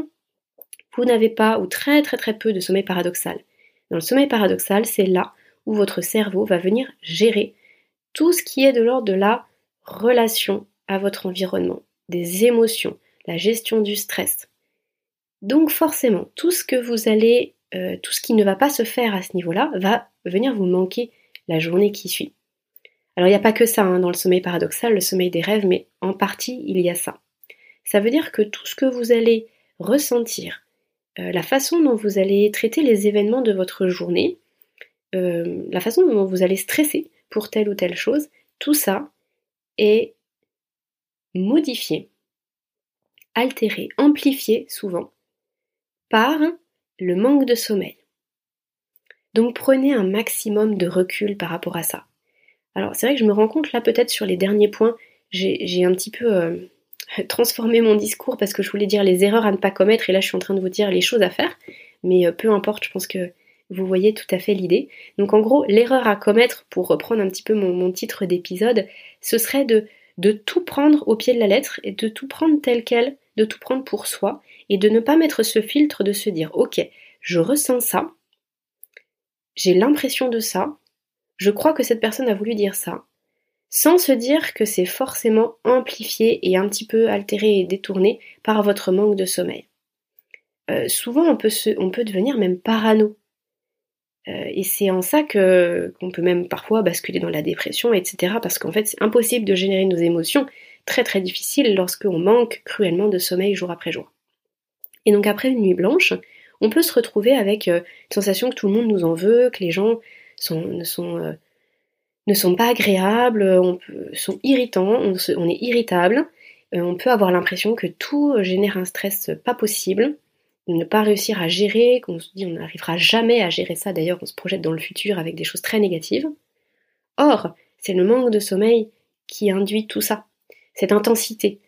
vous n'avez pas ou très très très peu de sommeil paradoxal. Dans le sommeil paradoxal, c'est là où votre cerveau va venir gérer tout ce qui est de l'ordre de la relation votre environnement, des émotions, la gestion du stress. Donc forcément, tout ce que vous allez, euh, tout ce qui ne va pas se faire à ce niveau-là, va venir vous manquer la journée qui suit. Alors il n'y a pas que ça hein, dans le sommeil paradoxal, le sommeil des rêves, mais en partie il y a ça. Ça veut dire que tout ce que vous allez ressentir, euh, la façon dont vous allez traiter les événements de votre journée, euh, la façon dont vous allez stresser pour telle ou telle chose, tout ça est modifié, altéré, amplifié souvent par le manque de sommeil. Donc prenez un maximum de recul par rapport à ça. Alors c'est vrai que je me rends compte là peut-être sur les derniers points, j'ai un petit peu euh, transformer mon discours parce que je voulais dire les erreurs à ne pas commettre et là je suis en train de vous dire les choses à faire. Mais euh, peu importe, je pense que vous voyez tout à fait l'idée. Donc en gros, l'erreur à commettre, pour reprendre un petit peu mon, titre d'épisode, ce serait de, de tout prendre au pied de la lettre et de tout prendre tel quel, de tout prendre pour soi et de ne pas mettre ce filtre de se dire ok, je ressens ça, j'ai l'impression de ça, je crois que cette personne a voulu dire ça, sans se dire que c'est forcément amplifié et un petit peu altéré et détourné par votre manque de sommeil. Euh, souvent on peut, on peut devenir même parano. Euh, et c'est en ça que qu'on peut même parfois basculer dans la dépression, etc. Parce qu'en fait c'est impossible de générer nos émotions, très très difficile lorsqu'on manque cruellement de sommeil jour après jour. Et donc après une nuit blanche, on peut se retrouver avec euh, une sensation que tout le monde nous en veut, que les gens sont, ne sont ne sont pas agréables, on sont irritants, on, est irritable, euh, on peut avoir l'impression que tout génère un stress pas possible, ne pas réussir à gérer, qu'on se dit on n'arrivera jamais à gérer ça, d'ailleurs on se projette dans le futur avec des choses très négatives. Or, c'est le manque de sommeil qui induit tout ça, cette intensité.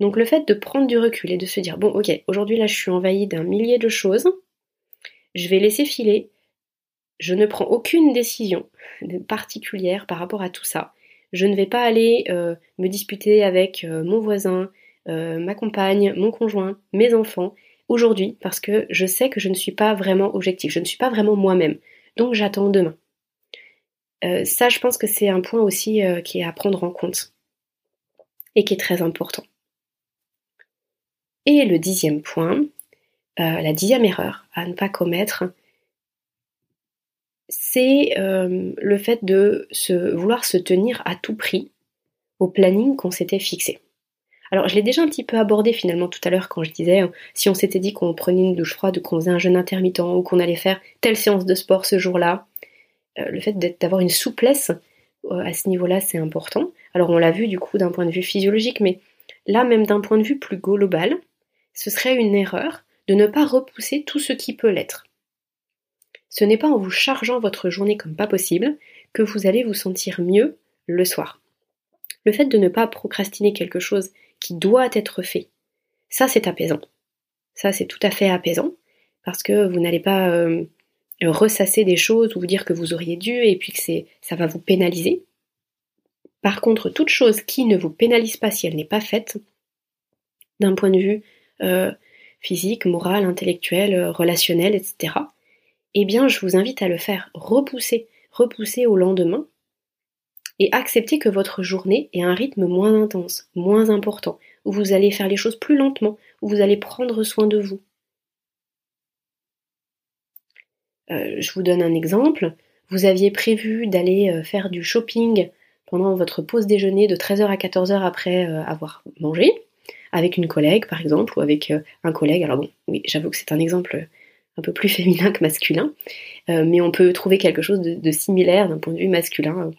Donc le fait de prendre du recul et de se dire, bon ok, aujourd'hui là je suis envahi d'un millier de choses, je vais laisser filer, je ne prends aucune décision particulière par rapport à tout ça. Je ne vais pas aller euh, me disputer avec euh, mon voisin, euh, ma compagne, mon conjoint, mes enfants aujourd'hui parce que je sais que je ne suis pas vraiment objectif, je ne suis pas vraiment moi-même. Donc j'attends demain. ça, je pense que c'est un point aussi qui est à prendre en compte et qui est très important. Et le dixième point, la dixième erreur à ne pas commettre, c'est euh, le fait de vouloir se tenir à tout prix au planning qu'on s'était fixé. Alors je l'ai déjà un petit peu abordé finalement tout à l'heure quand je disais hein, si on s'était dit qu'on prenait une douche froide ou qu'on faisait un jeûne intermittent ou qu'on allait faire telle séance de sport ce jour-là, euh, le fait d'avoir une souplesse euh, à ce niveau-là c'est important. Alors on l'a vu du coup d'un point de vue physiologique, mais là même d'un point de vue plus global, ce serait une erreur de ne pas repousser tout ce qui peut l'être. Ce n'est pas en vous chargeant votre journée comme pas possible que vous allez vous sentir mieux le soir. Le fait de ne pas procrastiner quelque chose qui doit être fait, ça c'est apaisant. Ça c'est tout à fait apaisant parce que vous n'allez pas euh, ressasser des choses ou vous dire que vous auriez dû et puis que ça va vous pénaliser. Par contre, toute chose qui ne vous pénalise pas si elle n'est pas faite, d'un point de vue euh, physique, moral, intellectuel, euh, relationnel, etc., eh bien je vous invite à le faire. Repousser, repousser au lendemain et accepter que votre journée ait un rythme moins intense, moins important, où vous allez faire les choses plus lentement, où vous allez prendre soin de vous. Euh, je vous donne un exemple. Vous aviez prévu d'aller euh, faire du shopping pendant votre pause déjeuner de 13h à 14h après euh, avoir mangé, avec une collègue par exemple, ou avec un collègue. Alors bon, oui, j'avoue que c'est un exemple un peu plus féminin que masculin, mais on peut trouver quelque chose de, similaire d'un point de vue masculin.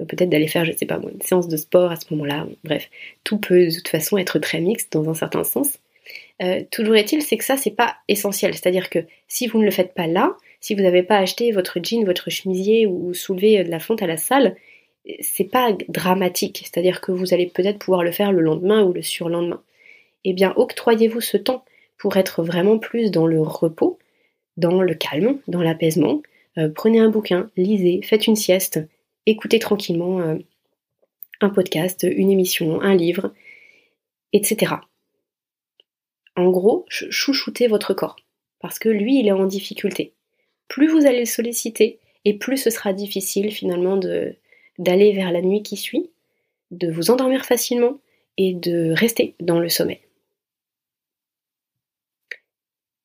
Euh, peut-être d'aller faire, je sais pas une séance de sport à ce moment-là. Bref, tout peut de toute façon être très mixte dans un certain sens. Euh, toujours est-il, c'est que ça, c'est pas essentiel. C'est-à-dire que si vous ne le faites pas là, si vous n'avez pas acheté votre jean, votre chemisier ou soulevé de la fonte à la salle, c'est pas dramatique. C'est-à-dire que vous allez peut-être pouvoir le faire le lendemain ou le surlendemain. Eh bien, octroyez-vous ce temps pour être vraiment plus dans le repos, dans le calme, dans l'apaisement. Euh, prenez un bouquin, lisez, faites une sieste, écoutez tranquillement euh, un podcast, une émission, un livre, etc. En gros, chouchoutez votre corps, parce que lui, il est en difficulté. Plus vous allez le solliciter, et plus ce sera difficile finalement d'aller vers la nuit qui suit, de vous endormir facilement et de rester dans le sommeil.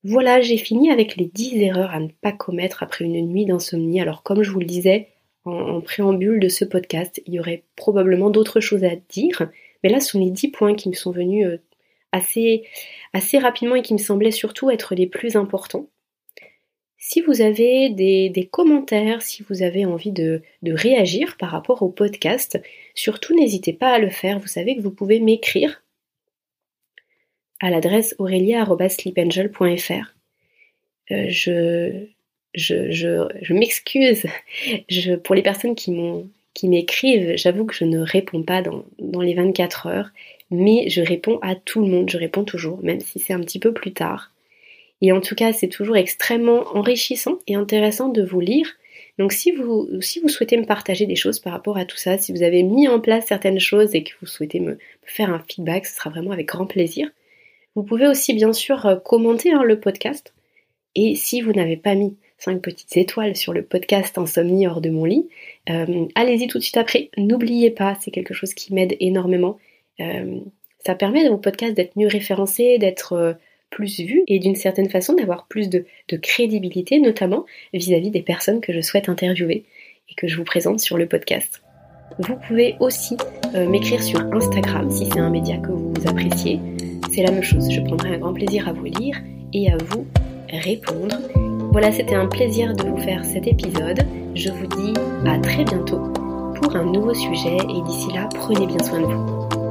Voilà, j'ai fini avec les 10 erreurs à ne pas commettre après une nuit d'insomnie. Alors comme je vous le disais en, préambule de ce podcast, il y aurait probablement d'autres choses à dire, mais là ce sont les 10 points qui me sont venus euh, assez, assez rapidement et qui me semblaient surtout être les plus importants. Si vous avez des, commentaires, si vous avez envie de, de, réagir par rapport au podcast, surtout n'hésitez pas à le faire. Vous savez que vous pouvez m'écrire à l'adresse aurelia.sleepangel.fr. Euh, je, je, je, m'excuse je, pour les personnes qui m'écrivent, j'avoue que je ne réponds pas dans, dans, les 24 heures, mais je réponds à tout le monde, je réponds toujours, même si c'est un petit peu plus tard. Et en tout cas, c'est toujours extrêmement enrichissant et intéressant de vous lire. Donc si vous, si vous souhaitez me partager des choses par rapport à tout ça, si vous avez mis en place certaines choses et que vous souhaitez me faire un feedback, ce sera vraiment avec grand plaisir. Vous pouvez aussi bien sûr euh, commenter hein, le podcast. Et si vous n'avez pas mis 5 petites étoiles sur le podcast Insomnie hors de mon lit, euh, allez-y tout de suite après. N'oubliez pas, c'est quelque chose qui m'aide énormément. Euh, ça permet au podcast d'être mieux référencé, d'être plus vu et d'une certaine façon d'avoir plus de, crédibilité, notamment vis-à-vis des personnes que je souhaite interviewer et que je vous présente sur le podcast. Vous pouvez aussi m'écrire sur Instagram si c'est un média que vous appréciez c'est la même chose. Je prendrai un grand plaisir à vous lire et à vous répondre. Voilà, c'était un plaisir de vous faire cet épisode. Je vous dis à très bientôt pour un nouveau sujet et d'ici là, prenez bien soin de vous.